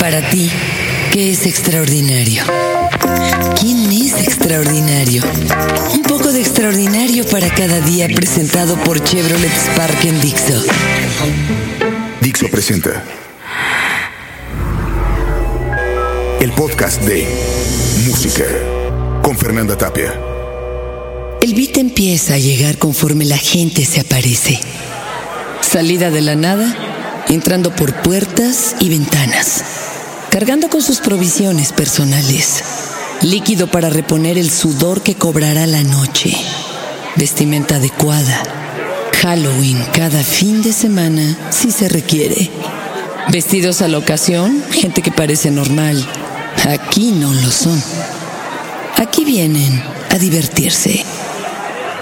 Para ti, ¿qué es extraordinario? ¿Quién es extraordinario? Un poco de extraordinario para cada día presentado por Chevrolet Spark en Dixo. Dixo presenta el podcast de Música con Fernanda Tapia. El beat empieza a llegar conforme la gente se aparece. Salida de la nada, entrando por puertas y ventanas, cargando con sus provisiones personales, líquido para reponer el sudor que cobrará la noche, vestimenta adecuada, Halloween cada fin de semana si se requiere. Vestidos a la ocasión, gente que parece normal. Aquí no lo son. Aquí vienen a divertirse.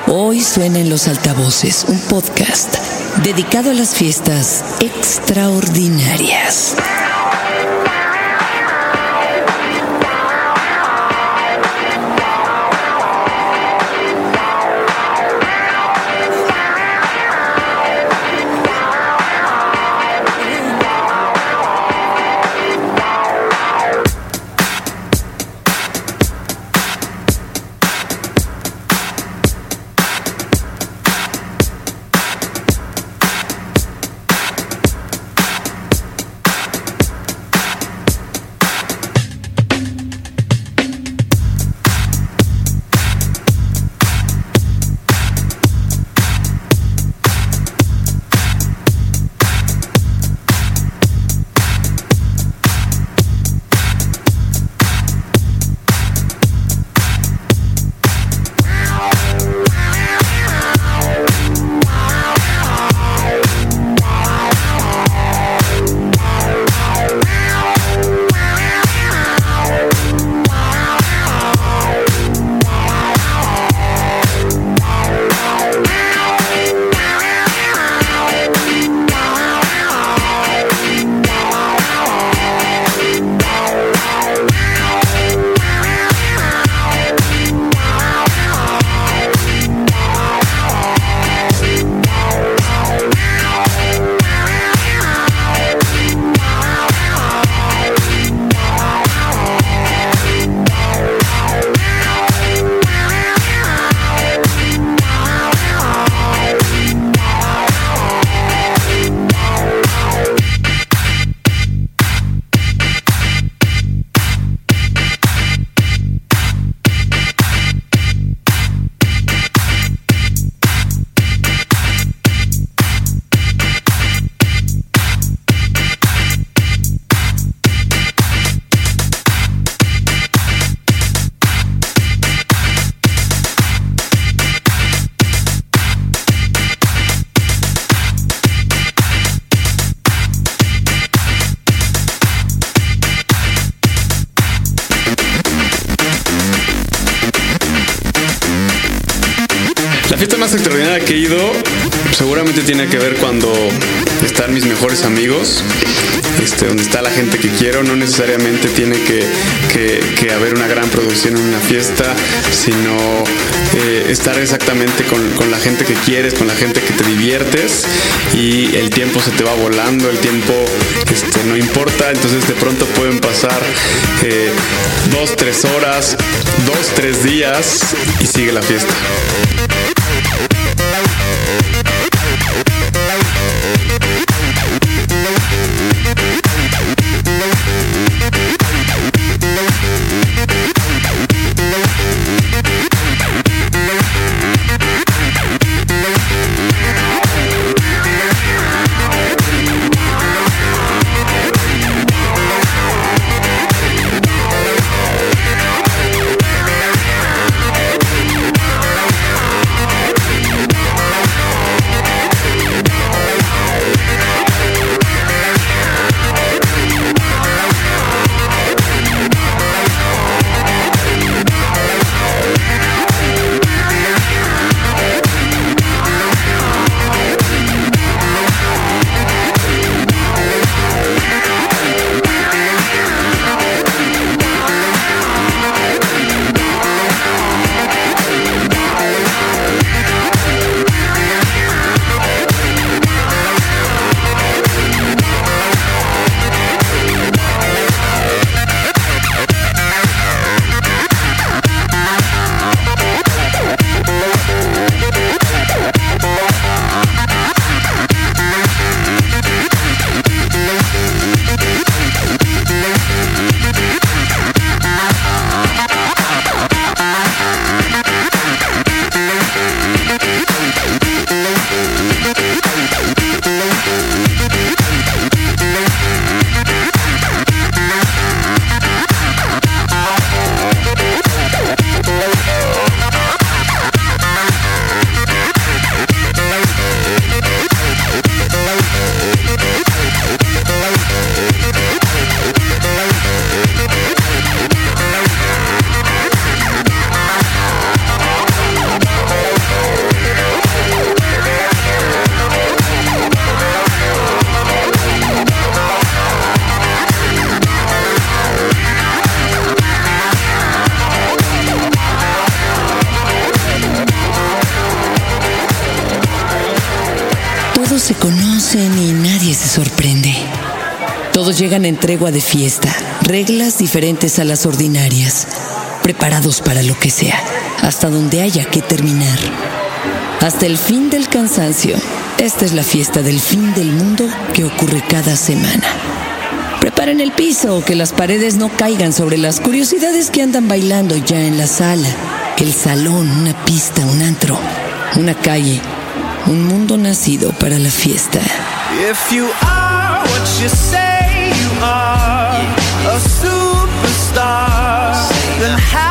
Hoy suena en los altavoces un podcast dedicado a las fiestas extraordinarias. Fiesta más extraordinaria que he ido seguramente tiene que ver cuando están mis mejores amigos, este, donde está la gente que quiero. No necesariamente tiene que, que- haber una gran producción en una fiesta, sino eh, estar exactamente con, con la gente que quieres, con la gente que te diviertes y el tiempo se te va volando, el tiempo este, no importa, entonces de pronto pueden pasar eh, dos, tres horas, dos, tres días y sigue la fiesta. Thank En tregua de fiesta, reglas diferentes a las ordinarias, preparados para lo que sea, hasta donde haya que terminar. Hasta el fin del cansancio. Esta es la fiesta del fin del mundo que ocurre cada semana. Preparen el piso, que las paredes no caigan sobre las curiosidades que andan bailando ya en la sala, el salón, una pista, un antro, una calle, un mundo nacido para la fiesta. You are, a superstar, then have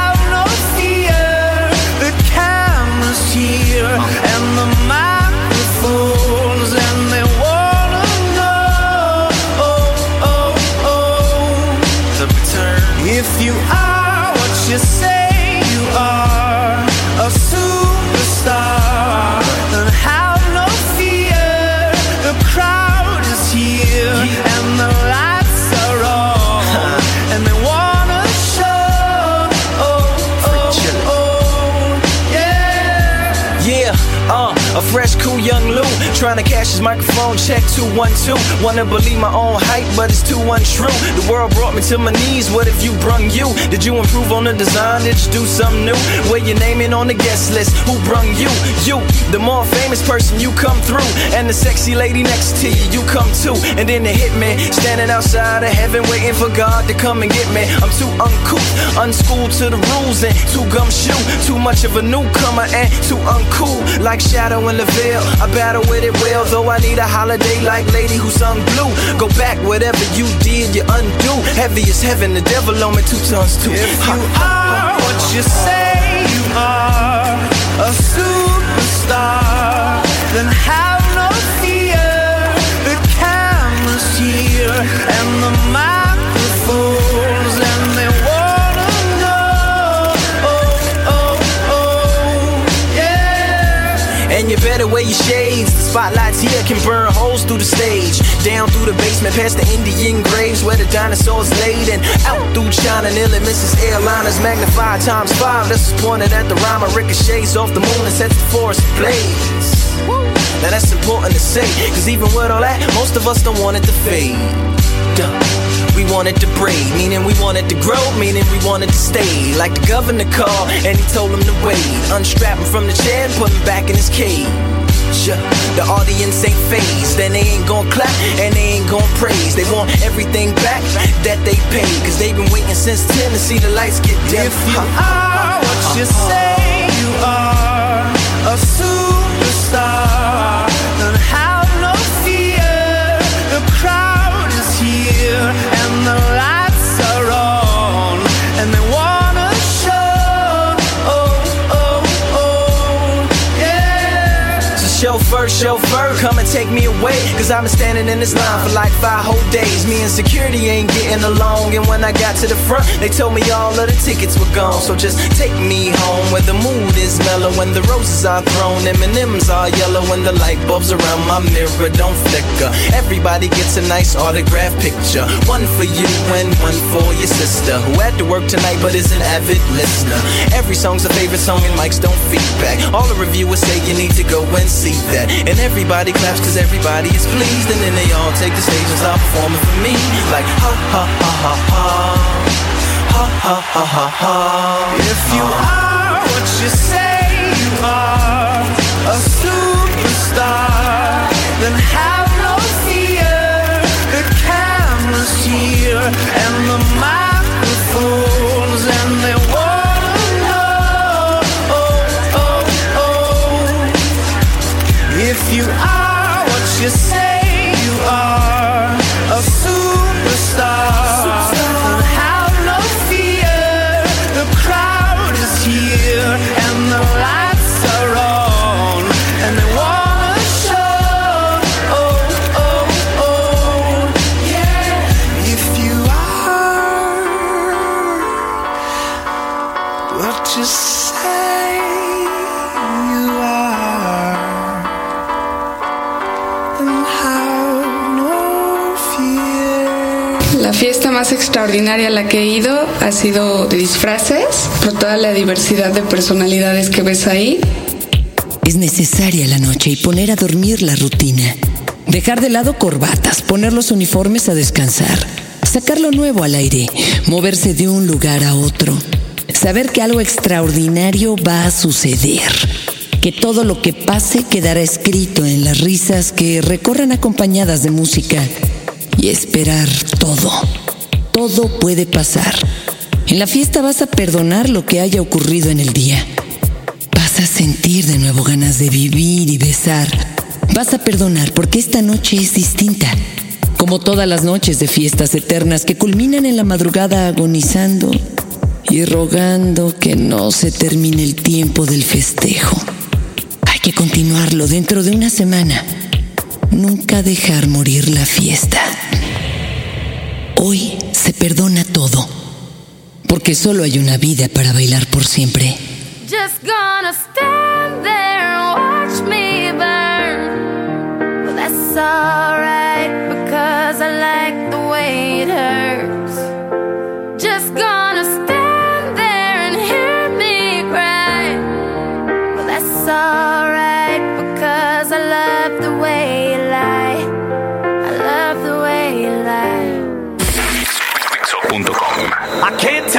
trying to cash his microphone check 212. Wanna believe my own hype, but it's too untrue. The world brought me to my knees. What if you brung you? Did you improve on the design? Did you do something new? Where your name in on the guest list? Who brung you? You, the more famous person, you come through, and the sexy lady next to you, you come too. And then the hitman standing outside of heaven, waiting for God to come and get me. I'm too uncouth, unschooled to the rules, and too gumshoe. Too much of a newcomer and too uncool, like Shadow in the veil. I battle with it well, though I need a holiday like Lady who sung blue. Go back, whatever you did, you undo. Heavy as heaven, the devil on me two tons too. If you are what you say you are, a superstar, then have no fear. The camera's here and the microphones, and they wanna know. Oh, oh, oh, yeah. And you better wear your shades. Spotlights here can burn holes through the stage. Down through the basement, past the Indian graves where the dinosaurs laid. And out through China, nearly Mrs. Airliners magnified times five. This is pointed at the rhyme. ricochets off the moon and sets the forest ablaze. Now that's important to say, cause even with all that, most of us don't want it to fade. Duh. We want it to breed, meaning we want it to grow, meaning we want it to stay. Like the governor called, and he told him to wait. Unstrap him from the chair and put him back in his cage. The audience ain't phased, and they ain't gon' clap, and they ain't gon' praise. They want everything back that they paid, cause they've been waiting since 10 to see the lights get dim. If you are what you uh-huh. say you are, Earth come and take me away. Cause I've been standing in this line for like five whole days. Me and security ain't getting along. And when I got to the front, they told me all of the tickets were gone. So just take me home where the mood is mellow. When the roses are thrown, M&M's are yellow. And the light bulbs around my mirror don't flicker. Everybody gets a nice autograph picture. One for you and one for your sister. Who had to work tonight but is an avid listener. Every song's a favorite song and mics don't feedback. All the reviewers say you need to go and see that. And everybody claps cause everybody is pleased. And then they all take the stage and start performing for me. Like ha ha ha ha ha. Ha ha ha ha ha. If you are what you say you are, a superstar, then have no fear. The camera's here and the microphones, extraordinaria la que he ido ha sido de disfraces, por toda la diversidad de personalidades que ves ahí. Es necesaria la noche y poner a dormir la rutina. Dejar de lado corbatas, poner los uniformes a descansar, sacar lo nuevo al aire, moverse de un lugar a otro, saber que algo extraordinario va a suceder, que todo lo que pase quedará escrito en las risas que recorran acompañadas de música y esperar todo. Todo puede pasar. En la fiesta vas a perdonar lo que haya ocurrido en el día. Vas a sentir de nuevo ganas de vivir y besar Vas a perdonar porque esta noche es distinta. Como todas las noches de fiestas eternas que culminan en la madrugada agonizando y rogando que no se termine el tiempo del festejo. Hay que continuarlo dentro de una semana. Nunca dejar morir la fiesta. Hoy se perdona todo, porque solo hay una vida para bailar por siempre. Just gonna stand there and watch me burn. Well, that's alright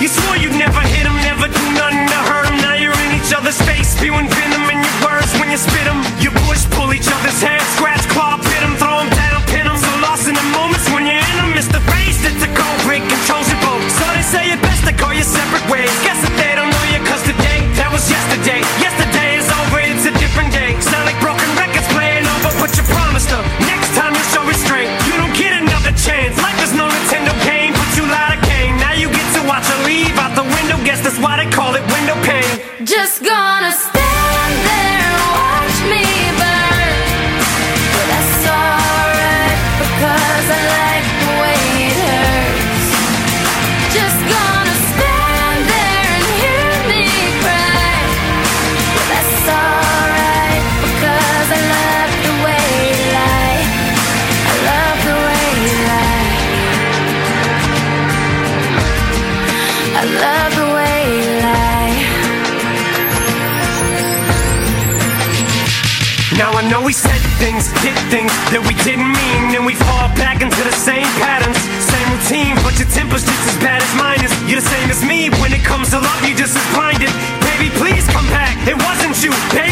You swore you'd never hit them, never do nothing to hurt them. Now you're in each other's face, spewing venom in your words when you spit them. Out the window. Guess that's why they call it window pane. Just gonna stand things, did things that we didn't mean, and we fall back into the same patterns, same routine. But your temper's just as bad as mine is. You're the same as me when it comes to love. You're just as blinded. Baby, please come back. It wasn't you, baby,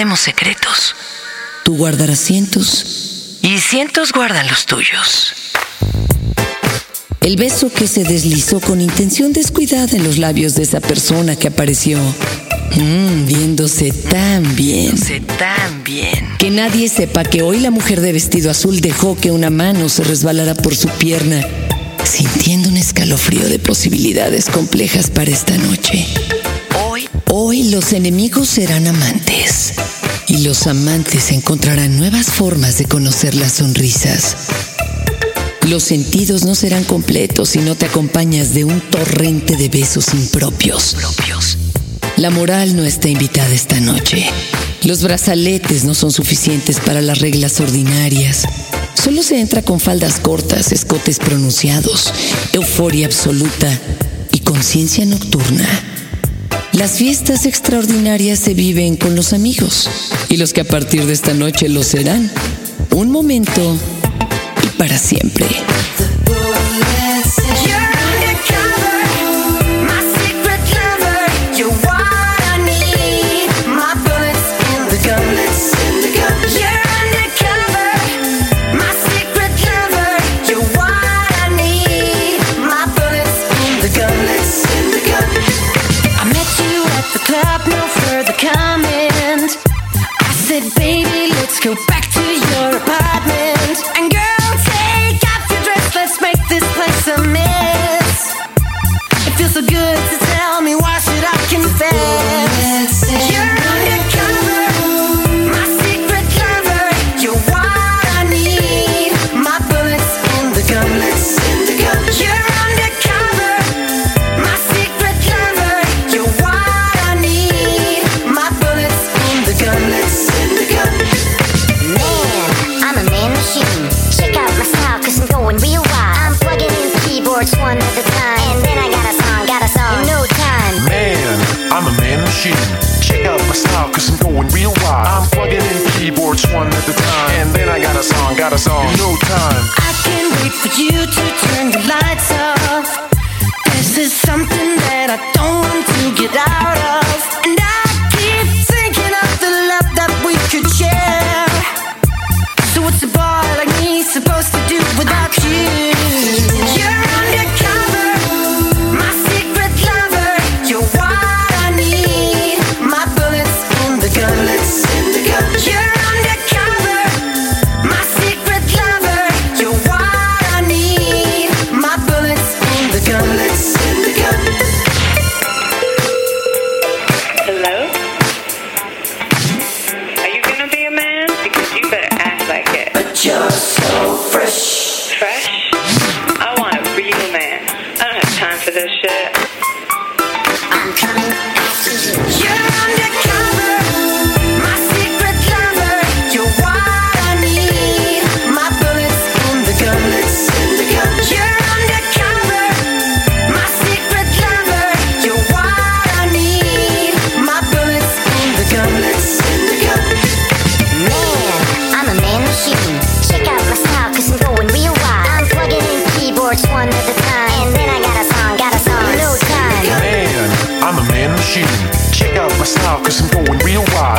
guardemos secretos. Tú guardarás cientos y cientos guardan los tuyos. El beso que se deslizó con intención descuidada en los labios de esa persona que apareció. Mm, viéndose tan bien. tan bien. Que nadie sepa que hoy la mujer de vestido azul dejó que una mano se resbalara por su pierna, sintiendo un escalofrío de posibilidades complejas para esta noche. Hoy, los enemigos serán amantes. Y los amantes encontrarán nuevas formas de conocer las sonrisas. Los sentidos no serán completos si no te acompañas de un torrente de besos impropios. La moral no está invitada esta noche. Los brazaletes no son suficientes para las reglas ordinarias. Solo se entra con faldas cortas, escotes pronunciados, euforia absoluta y conciencia nocturna. Las fiestas extraordinarias se viven con los amigos y los que a partir de esta noche lo serán. Un momento y para siempre. In one at a time. And then I got a song, got a song in no time. Man, I'm a man machine. Check out my style, cause I'm going real wild. I'm plugging in keyboards one at a time. And then I got a song, got a song in no time. I can't wait for you to turn the lights off. This is something that I don't want to get out of.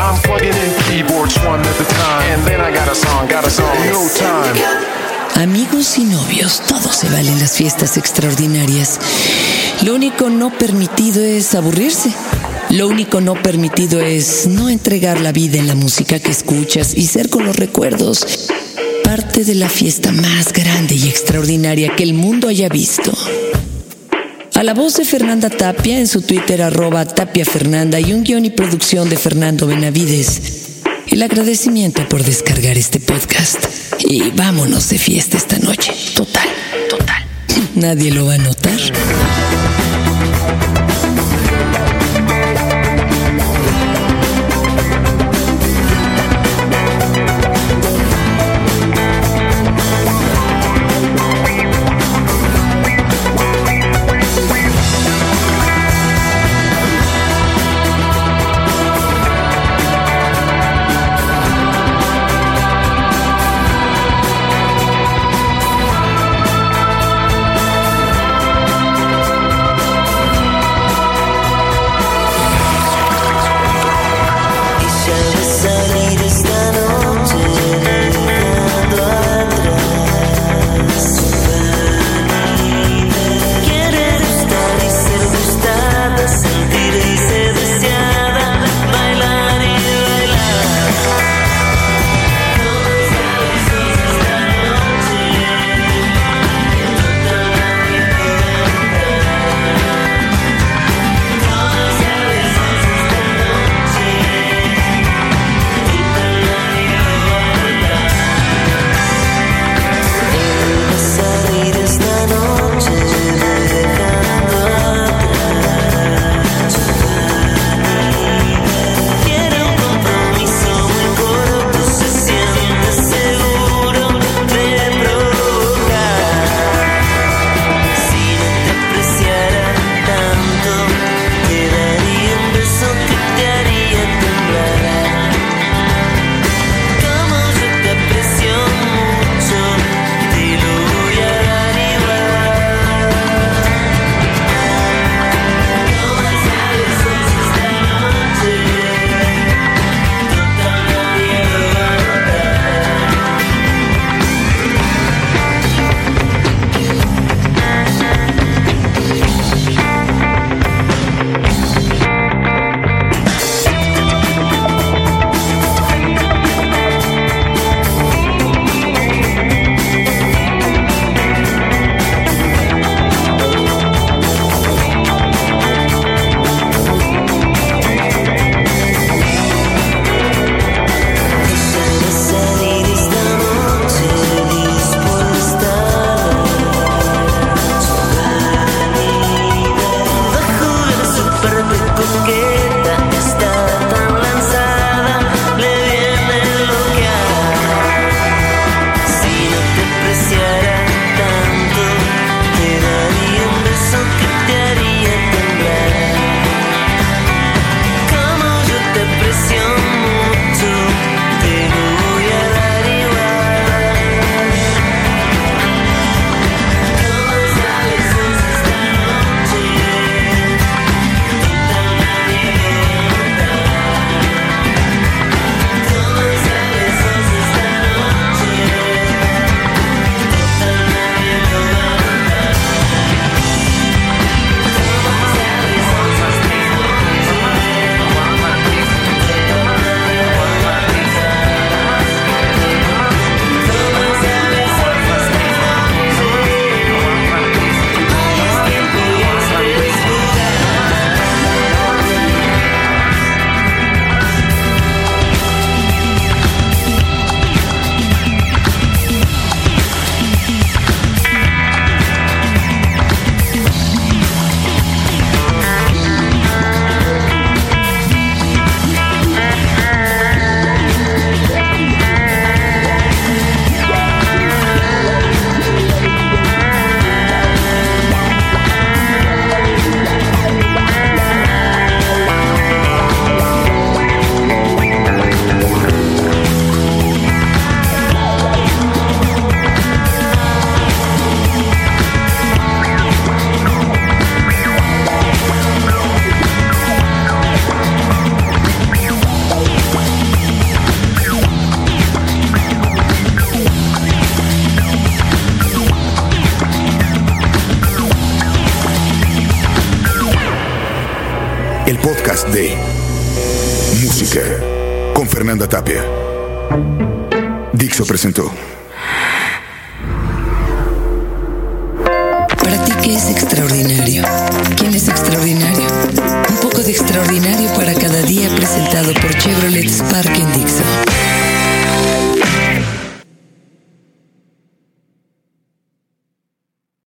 I'm plugging in keyboards one at a time. And then I got a song, got a song no time. Amigos y novios, todo se vale en las fiestas extraordinarias. Lo único no permitido es aburrirse. Lo único no permitido es no entregar la vida en la música que escuchas y ser con los recuerdos parte de la fiesta más grande y extraordinaria que el mundo haya visto. A la voz de Fernanda Tapia en su Twitter arroba Tapia Fernanda y un guion y producción de Fernando Benavides. El agradecimiento por descargar este podcast. Y vámonos de fiesta esta noche. Total, total. Nadie lo va a notar. Podcast de Música con Fernanda Tapia. Dixo presentó.